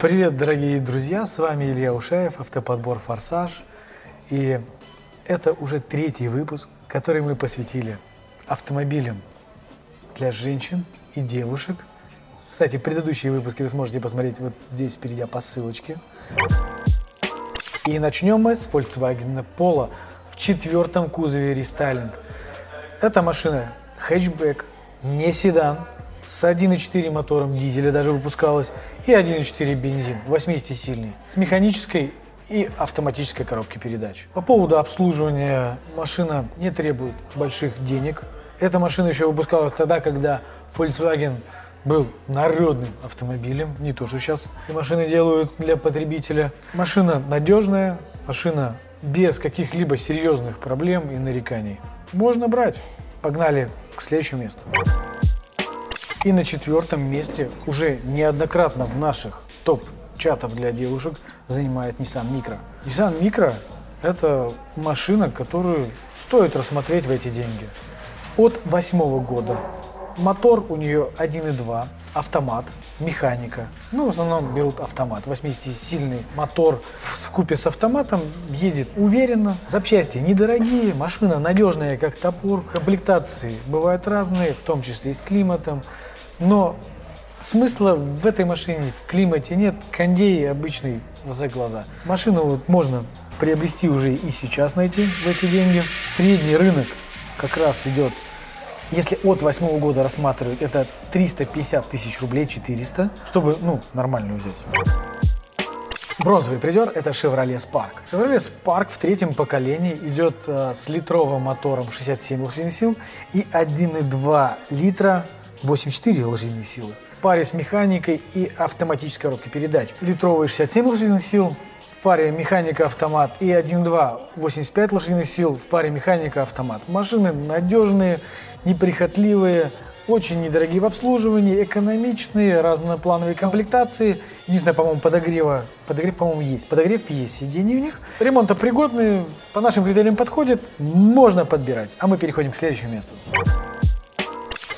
Привет, дорогие друзья, с вами Илья Ушаев, автоподбор «Форсаж». И это уже третий выпуск, который мы посвятили автомобилям для женщин и девушек. Кстати, предыдущие выпуски вы сможете посмотреть вот здесь, перейдя по ссылочке. И начнем мы с Volkswagen Polo в четвертом кузове рестайлинг. Эта машина хэтчбэк, не седан, с 1.4 мотором дизеля даже выпускалась и 1.4 бензин, 80-сильный, с механической и автоматической коробки передач. По поводу обслуживания машина не требует больших денег. Эта машина еще выпускалась тогда, когда Volkswagen был народным автомобилем, не то, что сейчас машины делают для потребителя. Машина надежная, машина без каких-либо серьезных проблем и нареканий. Можно брать. Погнали к следующему месту. И на четвертом месте уже неоднократно в наших топ-чатов для девушек занимает Nissan Micro. Nissan Micro – это машина, которую стоит рассмотреть в эти деньги. От восьмого года Мотор у нее 1.2, автомат, механика. Ну, в основном берут автомат. 80-сильный мотор в купе с автоматом едет уверенно. Запчасти недорогие, машина надежная, как топор. Комплектации бывают разные, в том числе и с климатом. Но смысла в этой машине, в климате нет. Кондей обычный за глаза. Машину вот можно приобрести уже и сейчас найти в эти деньги. Средний рынок как раз идет если от восьмого года рассматривать, это 350 тысяч рублей, 400, чтобы, ну, нормальную взять. Бронзовый призер – это Chevrolet Spark. Chevrolet Spark в третьем поколении идет э, с литровым мотором 67 лошадиных сил и 1,2 литра 84 лошадиных силы. В паре с механикой и автоматической коробкой передач. Литровые 67 лошадиных сил, паре механика-автомат и 1.2 85 лошадиных сил в паре механика-автомат. Машины надежные, неприхотливые, очень недорогие в обслуживании, экономичные, разноплановые комплектации. Единственное, по-моему, подогрева, подогрев, по-моему, есть. Подогрев есть, сиденья у них. Ремонтопригодные, по нашим критериям подходит, можно подбирать. А мы переходим к следующему месту.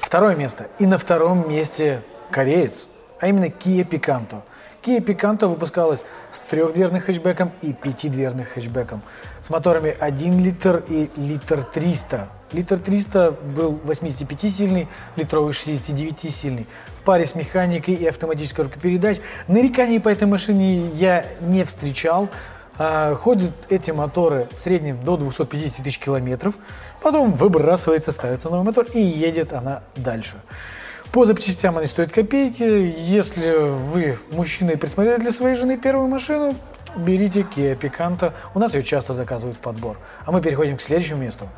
Второе место. И на втором месте кореец, а именно Kia Picanto. Kia Picanto выпускалась с трехдверным хэтчбеком и пятидверным хэтчбеком с моторами 1 литр и литр 300. Литр 300 был 85-сильный, литровый 69-сильный. В паре с механикой и автоматической коробкой передач. Нареканий по этой машине я не встречал. А, ходят эти моторы в среднем до 250 тысяч километров, потом выбрасывается, ставится новый мотор и едет она дальше. По запчастям они стоят копейки. Если вы мужчина и присмотрели для своей жены первую машину, берите Kia Picanto. У нас ее часто заказывают в подбор. А мы переходим к следующему месту.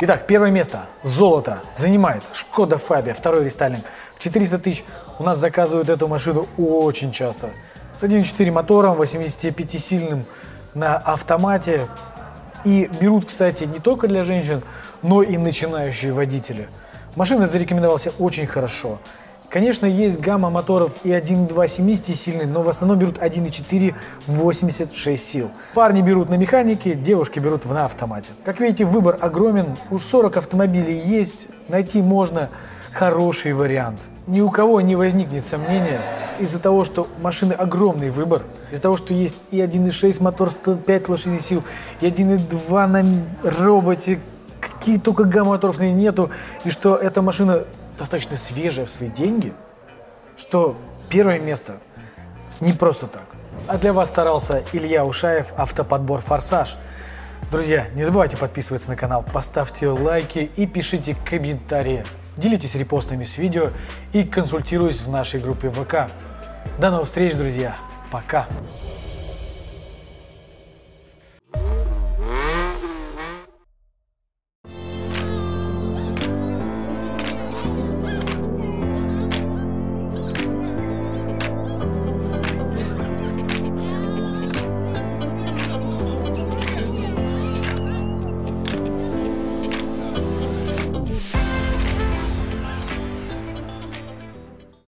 Итак, первое место. Золото занимает Шкода Фабия, второй рестайлинг. В 400 тысяч у нас заказывают эту машину очень часто. С 1.4 мотором, 85-сильным на автомате. И берут, кстати, не только для женщин, но и начинающие водители – Машина зарекомендовалась очень хорошо. Конечно, есть гамма моторов и 1.2 70-сильный, но в основном берут 1.4 86 сил. Парни берут на механике, девушки берут на автомате. Как видите, выбор огромен. Уж 40 автомобилей есть, найти можно хороший вариант. Ни у кого не возникнет сомнения из-за того, что машины огромный выбор, из-за того, что есть и 1.6 мотор 105 лошадиных сил, и 1.2 на роботе, какие только гамма-моторов нету, и что эта машина достаточно свежая в свои деньги, что первое место не просто так. А для вас старался Илья Ушаев, автоподбор «Форсаж». Друзья, не забывайте подписываться на канал, поставьте лайки и пишите комментарии. Делитесь репостами с видео и консультируйтесь в нашей группе ВК. До новых встреч, друзья. Пока.